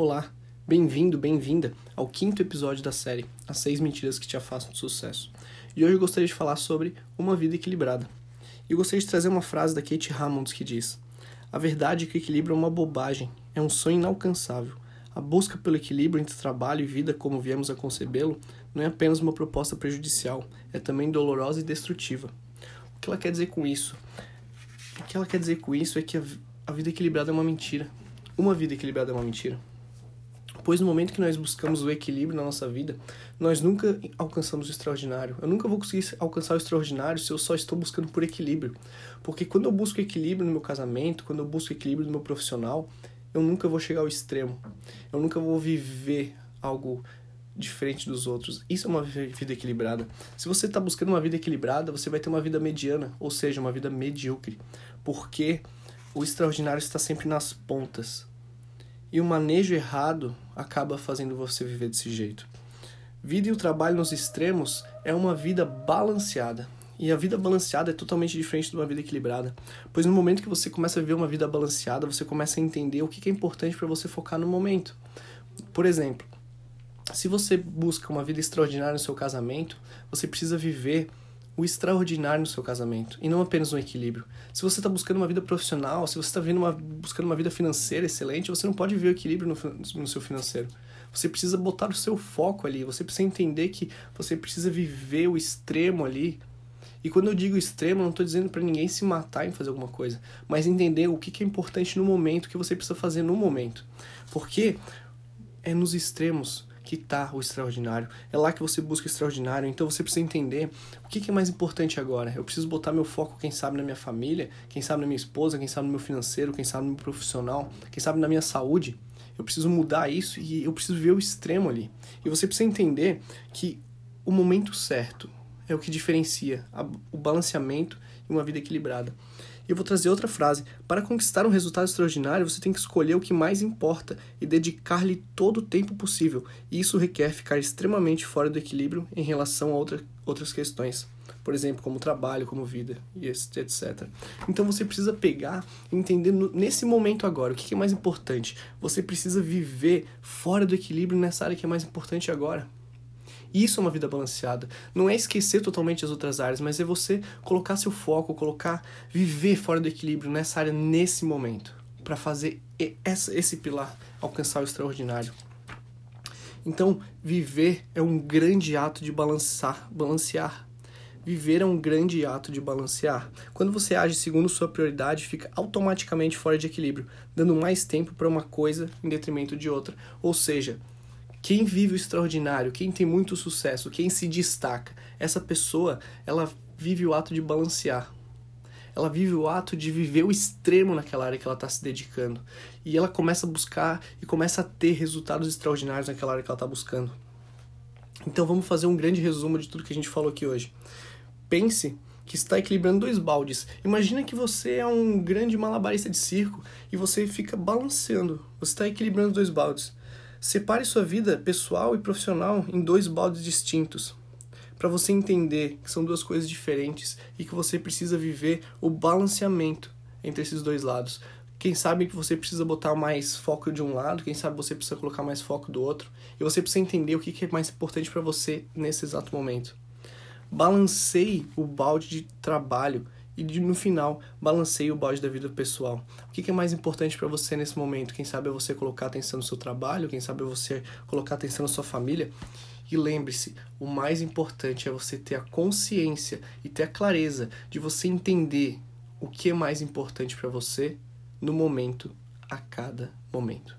Olá, bem-vindo, bem-vinda ao quinto episódio da série As Seis Mentiras que Te Afastam do Sucesso. E hoje eu gostaria de falar sobre uma vida equilibrada. E eu gostaria de trazer uma frase da Kate Hammonds que diz: A verdade é que o equilíbrio é uma bobagem, é um sonho inalcançável. A busca pelo equilíbrio entre trabalho e vida, como viemos a concebê-lo, não é apenas uma proposta prejudicial, é também dolorosa e destrutiva. O que ela quer dizer com isso? O que ela quer dizer com isso é que a vida equilibrada é uma mentira. Uma vida equilibrada é uma mentira pois no momento que nós buscamos o equilíbrio na nossa vida, nós nunca alcançamos o extraordinário. Eu nunca vou conseguir alcançar o extraordinário se eu só estou buscando por equilíbrio. Porque quando eu busco equilíbrio no meu casamento, quando eu busco equilíbrio no meu profissional, eu nunca vou chegar ao extremo. Eu nunca vou viver algo diferente dos outros. Isso é uma vida equilibrada. Se você está buscando uma vida equilibrada, você vai ter uma vida mediana, ou seja, uma vida medíocre. Porque o extraordinário está sempre nas pontas. E o manejo errado acaba fazendo você viver desse jeito. Vida e o trabalho nos extremos é uma vida balanceada. E a vida balanceada é totalmente diferente de uma vida equilibrada. Pois no momento que você começa a viver uma vida balanceada, você começa a entender o que é importante para você focar no momento. Por exemplo, se você busca uma vida extraordinária no seu casamento, você precisa viver o extraordinário no seu casamento e não apenas um equilíbrio. Se você está buscando uma vida profissional, se você está buscando uma vida financeira excelente, você não pode ver o equilíbrio no, no seu financeiro. Você precisa botar o seu foco ali, você precisa entender que você precisa viver o extremo ali. E quando eu digo extremo, não estou dizendo para ninguém se matar em fazer alguma coisa, mas entender o que, que é importante no momento, o que você precisa fazer no momento. Porque é nos extremos que está o extraordinário. É lá que você busca o extraordinário. Então você precisa entender o que, que é mais importante agora. Eu preciso botar meu foco, quem sabe, na minha família, quem sabe na minha esposa, quem sabe no meu financeiro, quem sabe no meu profissional, quem sabe na minha saúde. Eu preciso mudar isso e eu preciso ver o extremo ali. E você precisa entender que o momento certo é o que diferencia o balanceamento e uma vida equilibrada. E eu vou trazer outra frase. Para conquistar um resultado extraordinário, você tem que escolher o que mais importa e dedicar-lhe todo o tempo possível. E isso requer ficar extremamente fora do equilíbrio em relação a outra, outras questões. Por exemplo, como trabalho, como vida, etc. Então você precisa pegar e entender nesse momento agora o que é mais importante. Você precisa viver fora do equilíbrio nessa área que é mais importante agora. Isso é uma vida balanceada. Não é esquecer totalmente as outras áreas, mas é você colocar seu foco, colocar, viver fora do equilíbrio nessa área nesse momento, para fazer esse pilar alcançar o extraordinário. Então, viver é um grande ato de balançar, balancear. Viver é um grande ato de balancear. Quando você age segundo sua prioridade, fica automaticamente fora de equilíbrio, dando mais tempo para uma coisa em detrimento de outra. Ou seja, quem vive o extraordinário, quem tem muito sucesso, quem se destaca, essa pessoa, ela vive o ato de balancear. Ela vive o ato de viver o extremo naquela área que ela está se dedicando. E ela começa a buscar e começa a ter resultados extraordinários naquela área que ela está buscando. Então vamos fazer um grande resumo de tudo que a gente falou aqui hoje. Pense que está equilibrando dois baldes. Imagina que você é um grande malabarista de circo e você fica balanceando. Você está equilibrando dois baldes. Separe sua vida pessoal e profissional em dois baldes distintos, para você entender que são duas coisas diferentes e que você precisa viver o balanceamento entre esses dois lados. Quem sabe que você precisa botar mais foco de um lado, quem sabe você precisa colocar mais foco do outro, e você precisa entender o que é mais importante para você nesse exato momento. Balanceie o balde de trabalho e no final balanceie o balde da vida pessoal. O que é mais importante para você nesse momento? Quem sabe é você colocar atenção no seu trabalho, quem sabe é você colocar atenção na sua família. E lembre-se, o mais importante é você ter a consciência e ter a clareza de você entender o que é mais importante para você no momento, a cada momento.